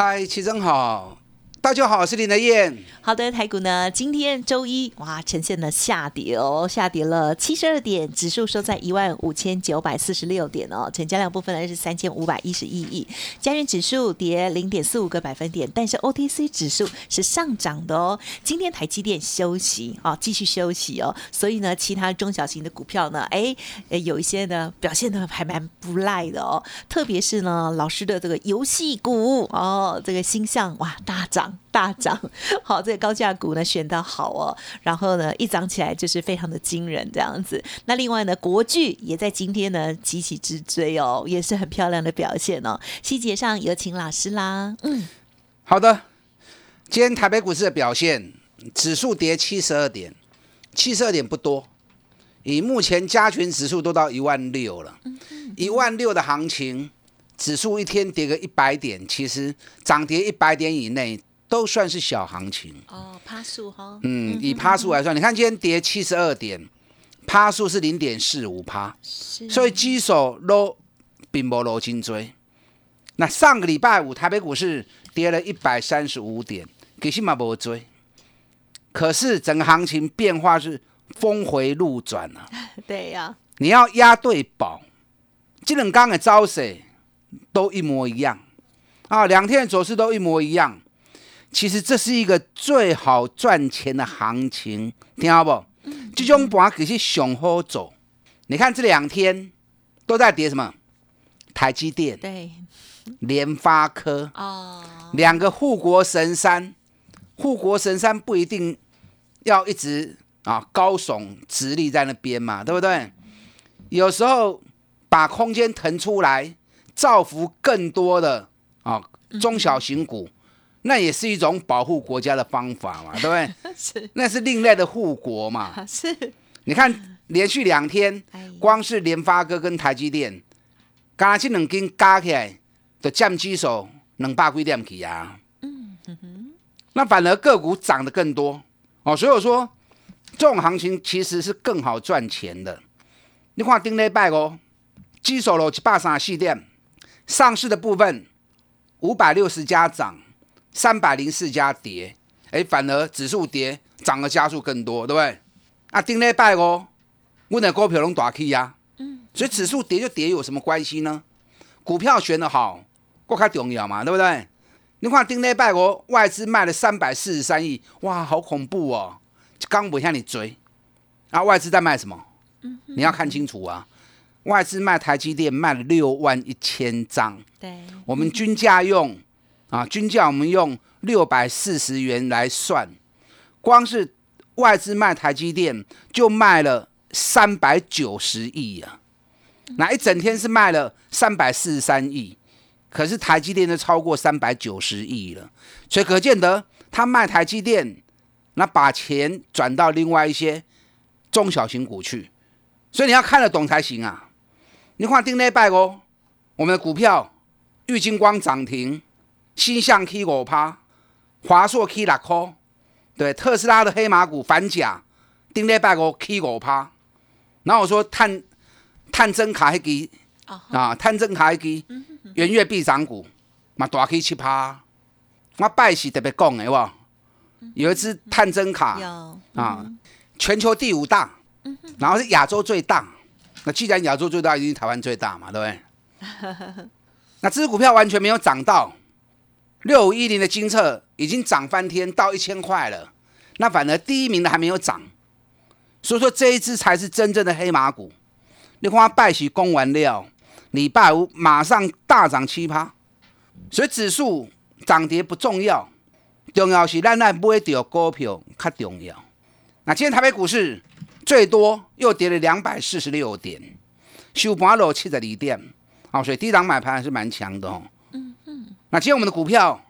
嗨，齐真好。大家好，我是林德燕。好的，台股呢，今天周一哇，呈现了下跌哦，下跌了七十二点，指数收在一万五千九百四十六点哦，成交量部分呢是三千五百一十一亿，加元指数跌零点四五个百分点，但是 OTC 指数是上涨的哦。今天台积电休息啊，继续休息哦，所以呢，其他中小型的股票呢，哎，有一些呢表现的还蛮不赖的哦，特别是呢，老师的这个游戏股哦，这个星象哇大涨。大涨，好，这个高价股呢选的好哦，然后呢一涨起来就是非常的惊人这样子。那另外呢，国巨也在今天呢急起直追哦，也是很漂亮的表现哦。细节上有请老师啦。嗯，好的，今天台北股市的表现，指数跌七十二点，七十二点不多，以目前加权指数都到一万六了，一万六的行情，指数一天跌个一百点，其实涨跌一百点以内。都算是小行情。哦，趴数哈，嗯，以趴数来算，你看今天跌七十二点，趴数是零点四五趴，所以基手都并不落金追。那上个礼拜五台北股市跌了一百三十五点，其实嘛无追，可是整个行情变化是峰回路转啊。对呀，你要押对宝，这两刚的招势都一模一样。啊，两天的走势都一模一样。其实这是一个最好赚钱的行情，听好不？这种盘可是上好走。你看这两天都在跌什么？台积电、对，联发科哦，两个护国神山。护国神山不一定要一直啊高耸直立在那边嘛，对不对？有时候把空间腾出来，造福更多的啊中小型股。那也是一种保护国家的方法嘛，对不对？是，那是另类的护国嘛。是，你看连续两天，光是联发哥跟台积电，刚才这两根加起来的降基手两百几点起啊。嗯哼，那反而个股涨得更多哦，所以我说这种行情其实是更好赚钱的。你看丁礼拜哦，基手了一百三十四点，上市的部分五百六十家涨。三百零四家跌，哎，反而指数跌，涨的加速更多，对不对？啊，顶礼拜哦，我的股票拢大起呀，嗯，所以指数跌就跌有什么关系呢？股票选的好，更加重要嘛，对不对？你看顶礼拜哦，外资卖了三百四十三亿，哇，好恐怖哦！刚不向你追，啊，外资在卖什么？嗯，你要看清楚啊，外资卖台积电卖了六万一千张，对，我们均价用。啊，均价我们用六百四十元来算，光是外资卖台积电就卖了三百九十亿啊！那一整天是卖了三百四十三亿，可是台积电都超过三百九十亿了，所以可见得他卖台积电，那把钱转到另外一些中小型股去，所以你要看得懂才行啊！你看丁内拜哦，我们的股票玉金光涨停。新象 K 五趴，华硕 K 六块，对特斯拉的黑马股反甲，顶礼拜五 K 五趴。然后我说碳碳增卡迄支啊，碳增卡迄支元月必涨股嘛，大 K 七趴。我拜喜特别讲的哇，有一支探针卡啊，全球第五大，然后是亚洲最大。那既然亚洲最大，一定台湾最大嘛，对不对？那这支股票完全没有涨到。六五一零的金策已经涨翻天到一千块了，那反而第一名的还没有涨，所以说这一只才是真正的黑马股。你看拜喜攻完料，礼拜五马上大涨七趴，所以指数涨跌不重要，重要是咱来买到股票较重要。那今天台北股市最多又跌了两百四十六点，收盘落七十二点，哦，所以低档买盘还是蛮强的哦。那今天我们的股票，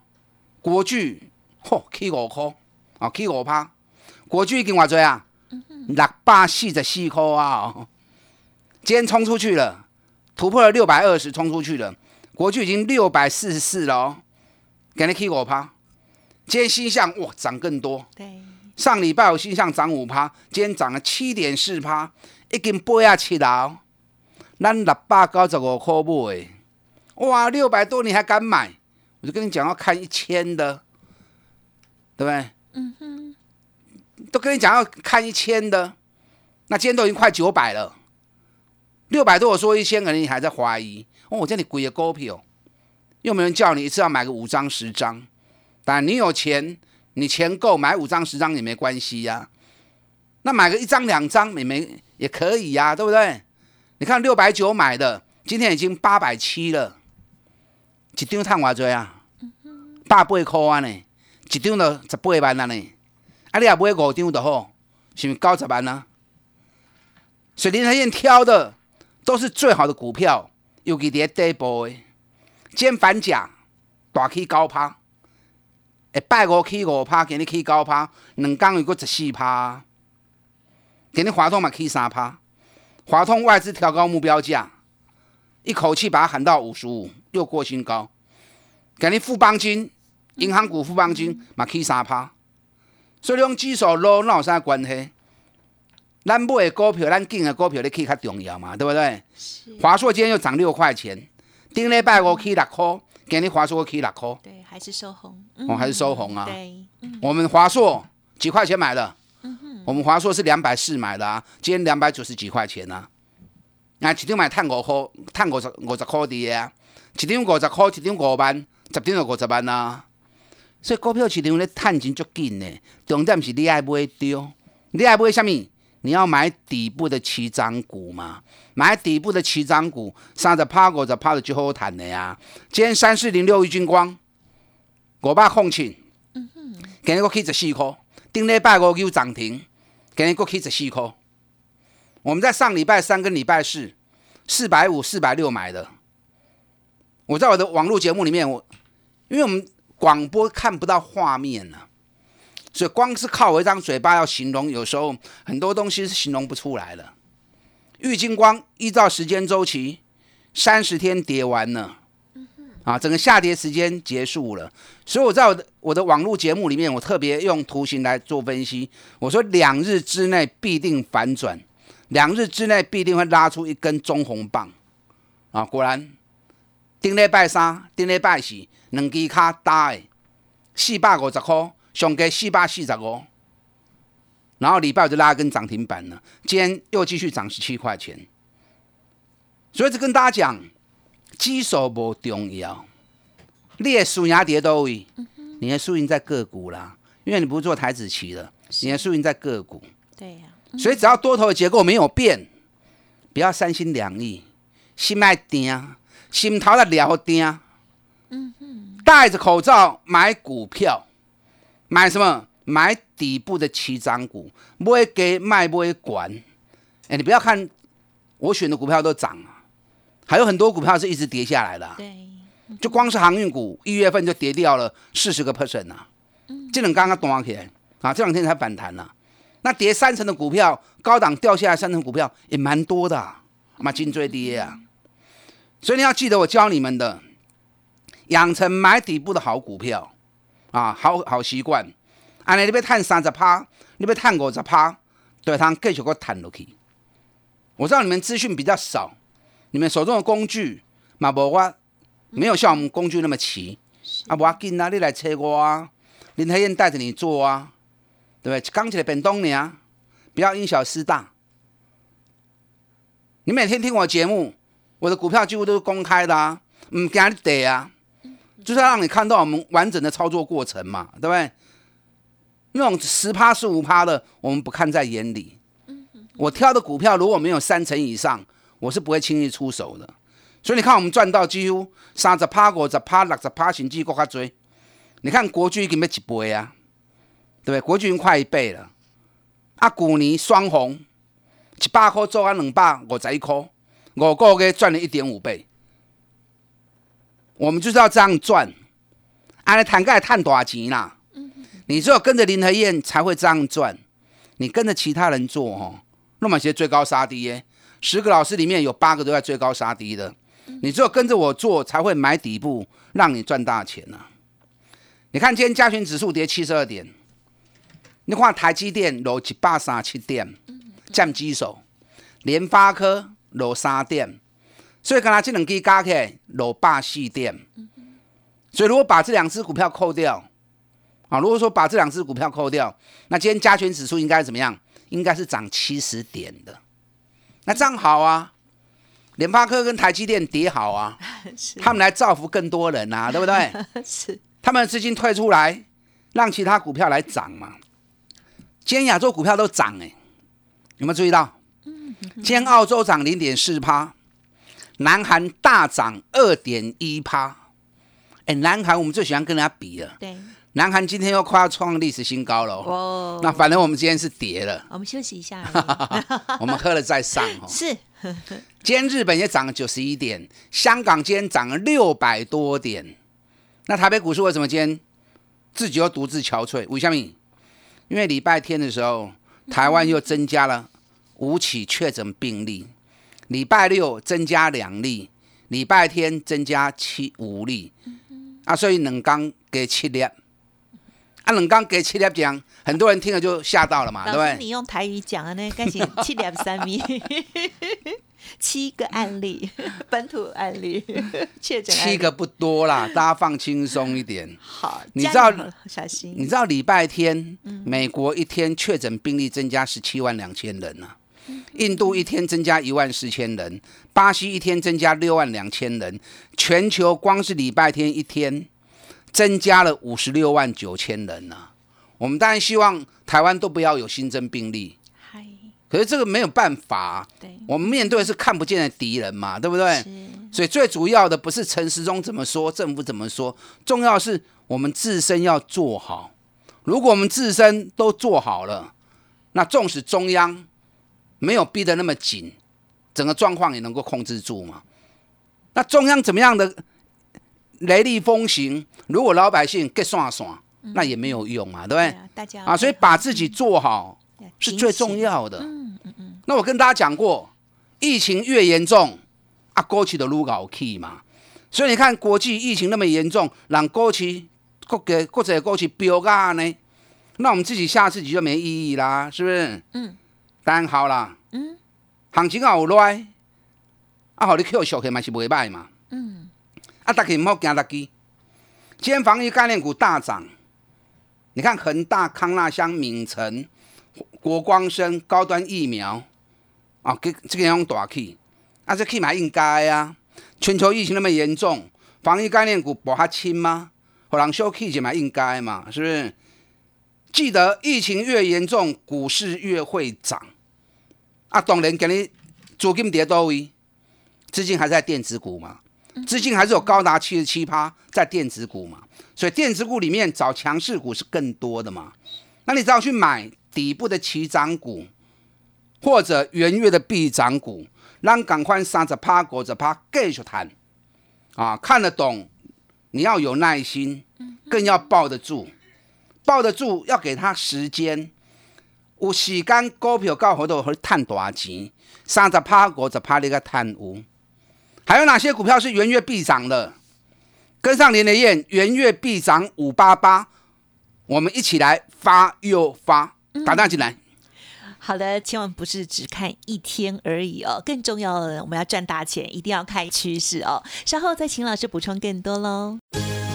国巨，嚯，，K 五块，啊，，K 五趴，国巨已经偌多啊，六百四十四块啊，今天冲出去了，突破了六百二十，冲出去了，国巨已经六百四十四了哦，给你起五趴。今天新向哇涨更多，对，上礼拜我新向涨五趴，今天涨了七点四趴，已经八啊七了哦，咱六百九十五块买，哇，六百多你还敢买？我就跟你讲要看一千的，对不对？嗯哼，都跟你讲要看一千的，那今天都已经快九百了，六百多我说一千，可能你还在怀疑。哦，我这里贵的股票，又没人叫你一次要买个五张十张，但你有钱，你钱够买五张十张也没关系呀。那买个一张两张也没也可以呀，对不对？你看六百九买的，今天已经八百七了。一张赚偌济啊？百八块安尼，一张就十八万安尼。啊，你也买五张就好，是毋是九十万啊？所以林台燕挑的都是最好的股票，尤其伫底部的。今反甲大起高趴，下拜五起五趴，今日起九趴，两工又过十四趴。今日华通嘛起三趴，华通外资调高目标价。一口气把它喊到五十五，又过新高。给你富邦金，银行股富邦金嘛起三趴，所以用指数落那有啥关系？咱买的股票，咱进的股票，你起较重要嘛，对不对？华硕今天又涨六块钱，顶礼拜五起六块，今日华硕起六块，对，还是收红，哦，还是收红啊？对，我们华硕几块钱买的？我们华硕是两百四买的啊，今天两百九十几块钱啊。啊，一张买赚五箍，趁五十五十块的啊！一张五十箍，一张五万，十张就五十万啊！所以股票市场咧趁钱足紧诶，重点是你爱买对，你爱买啥物？你要买底部的起涨股嘛？买底部的起涨股，三十趴五十趴就最好赚的呀！今天三四零六一军光，五百空庆，嗯哼，今日我起十四块，顶礼拜五又涨停，今日我起十四块。我们在上礼拜三跟礼拜四，四百五、四百六买的。我在我的网络节目里面，我因为我们广播看不到画面呢，所以光是靠我一张嘴巴要形容，有时候很多东西是形容不出来的。玉金光依照时间周期，三十天跌完了，啊，整个下跌时间结束了。所以我在我的我的网络节目里面，我特别用图形来做分析。我说两日之内必定反转。两日之内必定会拉出一根中红棒，啊，果然，顶礼拜三、顶礼拜四两支卡打的，四百五十块，上加四百四十五，然后礼拜五就拉根涨停板了，今天又继续涨十七块钱。所以，就跟大家讲，基数不重要，你的输赢跌都位，你的输赢在个股啦，因为你不是做台子棋了，你的输赢在个股。对呀。所以只要多头的结构没有变，不要三心两意，心爱定，心头的了定。嗯戴着口罩买股票，买什么？买底部的起涨股，不会给卖不会管。哎，你不要看我选的股票都涨啊，还有很多股票是一直跌下来的。对，就光是航运股，一月份就跌掉了四十个 percent 啊。嗯，这两刚刚短起来啊，这两天才反弹了。那跌三成的股票，高档掉下来三成股票也蛮多的，嘛金追跌啊！所以你要记得我教你们的，养成买底部的好股票啊，好好习惯。安尼你要探三十趴，你要探五十趴，对它继续个探落去。我知道你们资讯比较少，你们手中的工具嘛无我没有像我们工具那么齐，啊无要紧啊，你来找我啊，林黑燕带着你做啊。对不对？刚起来变东娘，不要因小失大。你每天听我节目，我的股票几乎都是公开的啊，嗯，给你得啊，就是要让你看到我们完整的操作过程嘛，对不对？那种十趴十五趴的，我们不看在眼里。我挑的股票如果没有三成以上，我是不会轻易出手的。所以你看，我们赚到几乎三十趴、五十趴、六十趴，甚至更加多。你看国巨已经要一倍啊！对不对？国巨快一倍了，啊，去年双红一百块做啊两百五十一块，五个月赚了一点五倍。我们就是要这样赚，按你谈盖探多少钱啦？你只有跟着林和燕才会这样赚，你跟着其他人做哦，那么些追高杀低耶，十个老师里面有八个都在追高杀低的，你只有跟着我做才会买底部，让你赚大钱呐。你看今天加权指数跌七十二点，你看台积电落一百三七点，占基手，联发科落三点，所以刚才这两支加起来落八四点，所以如果把这两只股票扣掉，啊，如果说把这两只股票扣掉，那今天加权指数应该怎么样？应该是涨七十点的，那这样好啊。联发科跟台积电跌好啊，他们来造福更多人啊，对不对？是。他们的资金退出来，让其他股票来涨嘛。今天亚洲股票都涨哎，有没有注意到？今天澳洲涨零点四趴，南韩大涨二点一趴。哎，南韩我们最喜欢跟人家比了。对。南韩今天又快要创历史新高了。哦。那反正我们今天是跌了。我们休息一下。我们喝了再上哦。是。今天日本也涨了九十一点，香港今天涨了六百多点。那台北股市为什么今天自己又独自憔悴？为什么？因为礼拜天的时候，台湾又增加了五起确诊病例，礼拜六增加两例，礼拜天增加七五例，啊，所以冷刚给七粒，啊，冷刚给七粒讲，很多人听了就吓到了嘛，对不对？你用台语讲啊，那赶紧七粒三米。七个案例，本土案例 确诊，七个不多啦，大家放轻松一点。好，你知道小心？你知道礼拜天美国一天确诊病例增加十七万两千人呢？印度一天增加一万四千人，巴西一天增加六万两千人，全球光是礼拜天一天增加了五十六万九千人呢。我们当然希望台湾都不要有新增病例。可是这个没有办法，我们面对的是看不见的敌人嘛，对不对？所以最主要的不是陈时中怎么说，政府怎么说，重要是我们自身要做好。如果我们自身都做好了，那纵使中央没有逼得那么紧，整个状况也能够控制住嘛。那中央怎么样的雷厉风行，如果老百姓给算算，那也没有用啊，对不对？啊，所以把自己做好是最重要的。嗯嗯嗯那我跟大家讲过，疫情越严重，啊，过去的撸搞 key 嘛。所以你看，国际疫情那么严重，让过去国给国者过去飙价呢，那我们自己下自己就没意义啦，是不是？嗯。当然好啦。嗯。行情好来，啊，好你 Q 小起嘛是袂歹嘛。嗯。啊，大家唔好惊大机。今天防疫概念股大涨，你看恒大、康纳香、敏成、国光生、高端疫苗。啊，给这个用大气，啊，这起码应该啊。全球疫情那么严重，防疫概念股博哈轻吗？可能小气就嘛应该嘛，是不是？记得疫情越严重，股市越会涨。啊，当然给你资金跌多位，资金还是在电子股嘛，资金还是有高达七十七趴在电子股嘛，所以电子股里面找强势股是更多的嘛。那你只要去买底部的起涨股。或者元月的必涨股，让赶快三十趴、五十趴继续谈啊！看得懂，你要有耐心，更要抱得住，抱得住要给他时间。有时间股票到后头会赚大钱，三十趴、五十趴你个贪污。还有哪些股票是元月必涨的？跟上连连燕，元月必涨五八八，我们一起来发又发，打大进来。好的，千万不是只看一天而已哦，更重要的，我们要赚大钱，一定要看趋势哦。稍后再请老师补充更多喽。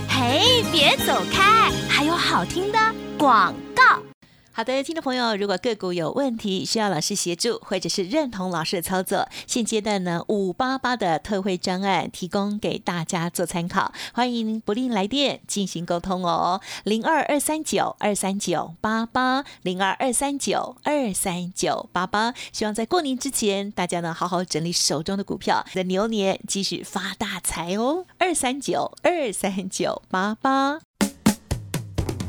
嘿，别走开，还有好听的广告。好的，听众朋友，如果个股有问题需要老师协助，或者是认同老师的操作，现阶段呢五八八的特惠专案提供给大家做参考，欢迎不吝来电进行沟通哦，零二二三九二三九八八零二二三九二三九八八，希望在过年之前，大家呢好好整理手中的股票，在牛年继续发大财哦，二三九二三九八八。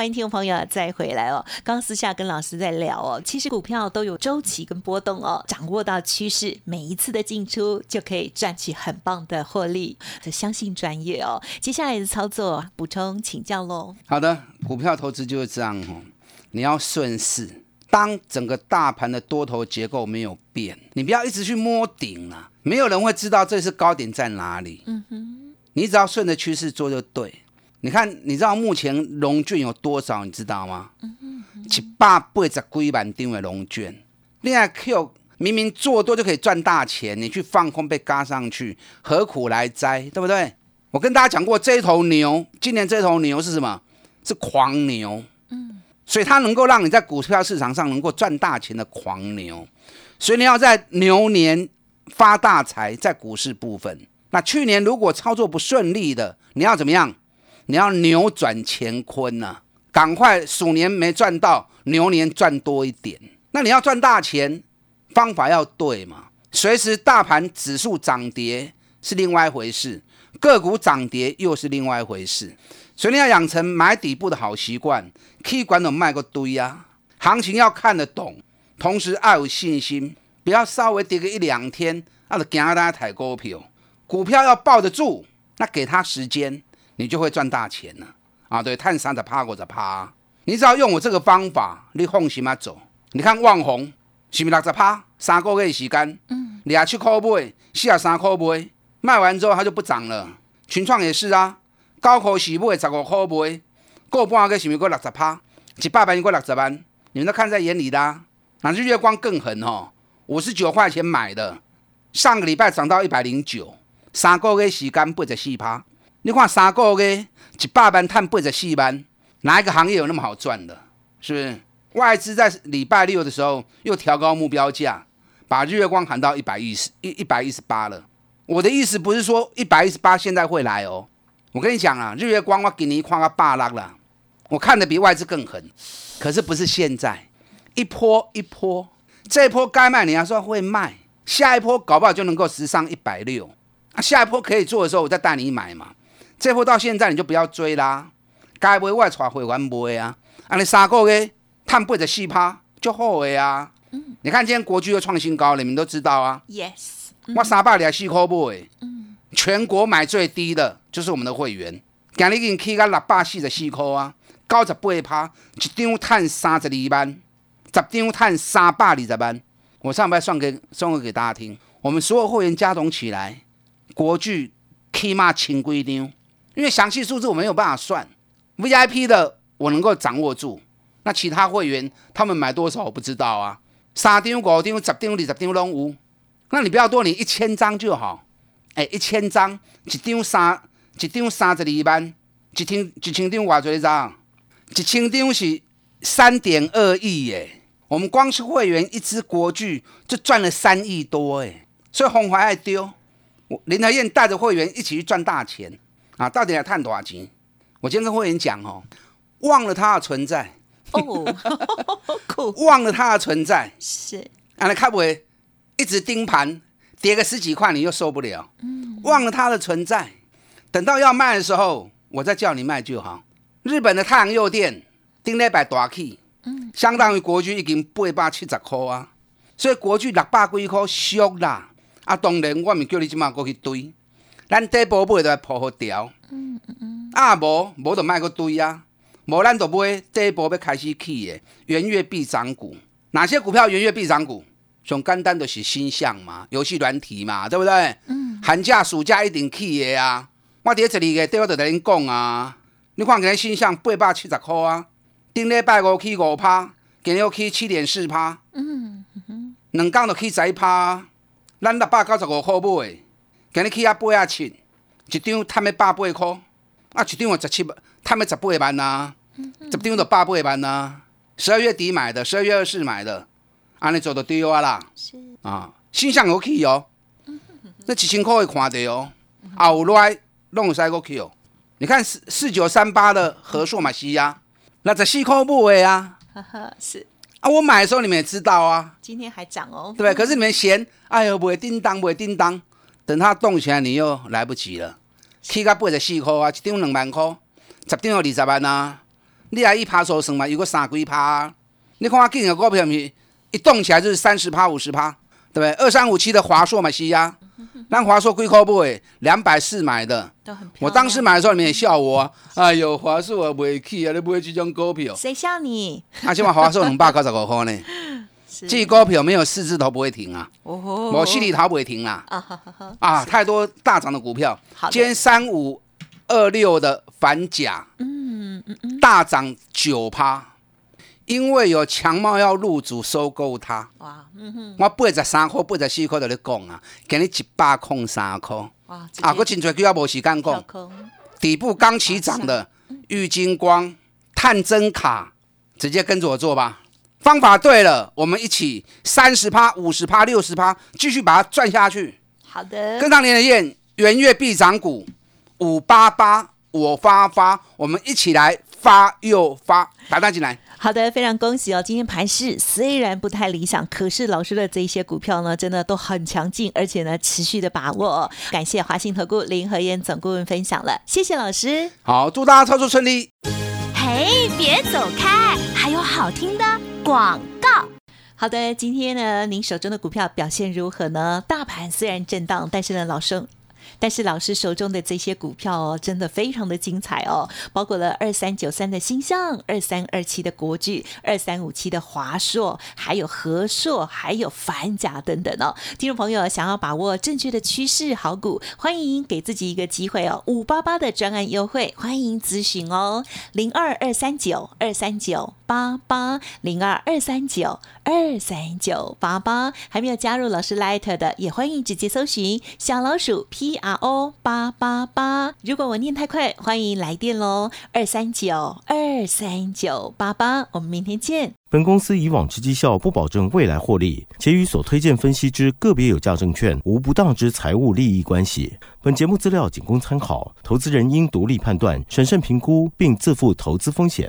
欢迎听众朋友再回来哦。刚刚私下跟老师在聊哦，其实股票都有周期跟波动哦，掌握到趋势，每一次的进出就可以赚取很棒的获利。就相信专业哦。接下来的操作补充请教喽。好的，股票投资就是这样哦，你要顺势。当整个大盘的多头结构没有变，你不要一直去摸顶啊，没有人会知道这是高点在哪里。嗯哼，你只要顺着趋势做就对。你看，你知道目前龙卷有多少？你知道吗？七百八十几万张的龙卷，另外 Q 明明做多就可以赚大钱，你去放空被嘎上去，何苦来哉？对不对？我跟大家讲过，这头牛，今年这头牛是什么？是狂牛。嗯，所以它能够让你在股票市场上能够赚大钱的狂牛，所以你要在牛年发大财，在股市部分。那去年如果操作不顺利的，你要怎么样？你要扭转乾坤呐，赶快鼠年没赚到，牛年赚多一点。那你要赚大钱，方法要对嘛？随时大盘指数涨跌是另外一回事，个股涨跌又是另外一回事。所以你要养成买底部的好习惯，可以管懂卖个堆呀。行情要看得懂，同时要有信心，不要稍微跌个一两天，那就惊大家抬股票。股票要抱得住，那给他时间。你就会赚大钱了啊！对，探三的趴或者趴，你只要用我这个方法，你放心嘛走。你看旺红是不是六十趴？三个月时间，嗯，廿七块买，四十三块买，卖完之后它就不涨了。群创也是啊，高科时买十五块买，过半个月是不是过六十趴？一百万过六十万，你们都看在眼里的。那日月光更狠哦，五十九块钱买的，上个礼拜涨到一百零九，三个月时间八十四趴。你看三个月一百万赚八十四万，哪一个行业有那么好赚的？是不是？外资在礼拜六的时候又调高目标价，把日月光喊到一百一十一一百一十八了。我的意思不是说一百一十八现在会来哦。我跟你讲啊，日月光我给你夸个霸拉了，我看的比外资更狠。可是不是现在，一波一波，这一波该卖你要说会卖，下一波搞不好就能够时上一百六。啊，下一波可以做的时候，我再带你买嘛。这波到现在你就不要追啦，该买我带会员买啊。啊，你三个月探八十四趴就好的啊。嗯，你看今天国巨又创新高，你们都知道啊。Yes，我三百二四块买，嗯，全国买最低的就是我们的会员，今日已经起到六百四十四块啊，九十八趴，一张探三十二万，十张探三百二十万。我上班算给算给大家听，我们所有会员加总起来，国巨起码千几张。因为详细数字我没有办法算，VIP 的我能够掌握住，那其他会员他们买多少我不知道啊。三张、五张、十张、二十张拢有，那你不要多，你一千张就好。哎，一千张，一张三，一张三十二万，一千一千张偌多张？一千张是三点二亿耶。我们光是会员一支国剧就赚了三亿多哎，所以红怀爱丢，我林德燕带着会员一起去赚大钱。啊，到底要探多少钱？我今天跟会员讲哦，忘了它的存在。哦，忘了它的存在。是，啊，那开不会一直盯盘，跌个十几块你又受不了，嗯，忘了它的存在，等到要卖的时候，我再叫你卖就好。日本的太阳诱电顶礼拜大起，嗯，相当于国巨已经八百七十块啊，所以国巨六百几块俗啦，啊，当然我咪叫你即马过去堆。咱底部买就铺好条，嗯嗯嗯，啊无无就卖个堆啊，无咱就买底部要开始起的，元月必涨股。哪些股票元月必涨股？上简单就是新象嘛，游戏软体嘛，对不对？嗯。寒假暑假一定起的啊！我伫十二月底我就同恁讲啊，你看今日新象八百七十块啊，顶礼拜五起五趴，今日起七点四趴，嗯哼，两港就起十一趴，咱六百九十五块买。今日起啊八啊七，一张赚要百八块，啊一张我十七万，赚要十八万呐，十张就百八万呐。十二月底买的，十二月二四买的，安尼做就对啊啦。是。啊，新向有去哦，那一千块会看到哦，后来拢有使过去哦。你看四四九三八的和硕嘛西呀，那这细扣部位啊。是。啊，我买的时候你们也知道啊，今天还涨哦，对不对？可是你们嫌，哎呦，不会叮当，不会叮当，等它动起来，你又来不及了。起到八十四块啊，一张两万块，十张有二十万啊。你来一趴手算嘛，有个三几趴啊？你看我今个股票咪一动起来就是三十趴、五十趴，对不对？二三五七的华硕嘛是呀，那华硕贵块不会两百四买的。我当时买的时候你们也笑我啊，哎呦，华硕我袂起啊，你买这种股票，谁笑你？啊，起码华硕两百九十五块呢。是。这股票没有四字头不会停啊，哦，我心里头不会停啦。啊啊，太多大涨的股票。今天三五二六的反甲嗯嗯嗯，大涨九趴，因为有强茂要入主收购它。哇，嗯哼，我八十三块、八十四块在咧讲啊，给你一百空三块。哇，啊，我真侪句我无时间跳讲。空，底部刚起涨的玉金光、探针卡，直接跟着我做吧。方法对了，我们一起三十趴、五十趴、六十趴，继续把它赚下去。好的，跟上连的燕，元月必涨股，五八八我发发，我们一起来发又发，打单进来。好的，非常恭喜哦！今天盘势虽然不太理想，可是老师的这一些股票呢，真的都很强劲，而且呢，持续的把握、哦。感谢华信投顾林和燕总顾问分享了，谢谢老师。好，祝大家操作顺利。嘿，别走开，还有好听的广告。好的，今天呢，您手中的股票表现如何呢？大盘虽然震荡，但是呢，老生。但是老师手中的这些股票哦，真的非常的精彩哦，包括了二三九三的星象、二三二七的国巨、二三五七的华硕，还有和硕，还有反甲等等哦。听众朋友想要把握正确的趋势好股，欢迎给自己一个机会哦，五八八的专案优惠，欢迎咨询哦，零二二三九二三九八八零二二三九二三九八八，还没有加入老师 Light 的，也欢迎直接搜寻小老鼠 P R O 八八八。如果我念太快，欢迎来电喽，二三九二三九八八。我们明天见。本公司以往之绩效不保证未来获利，且与所推荐分析之个别有价证券无不当之财务利益关系。本节目资料仅供参考，投资人应独立判断、审慎评估，并自负投资风险。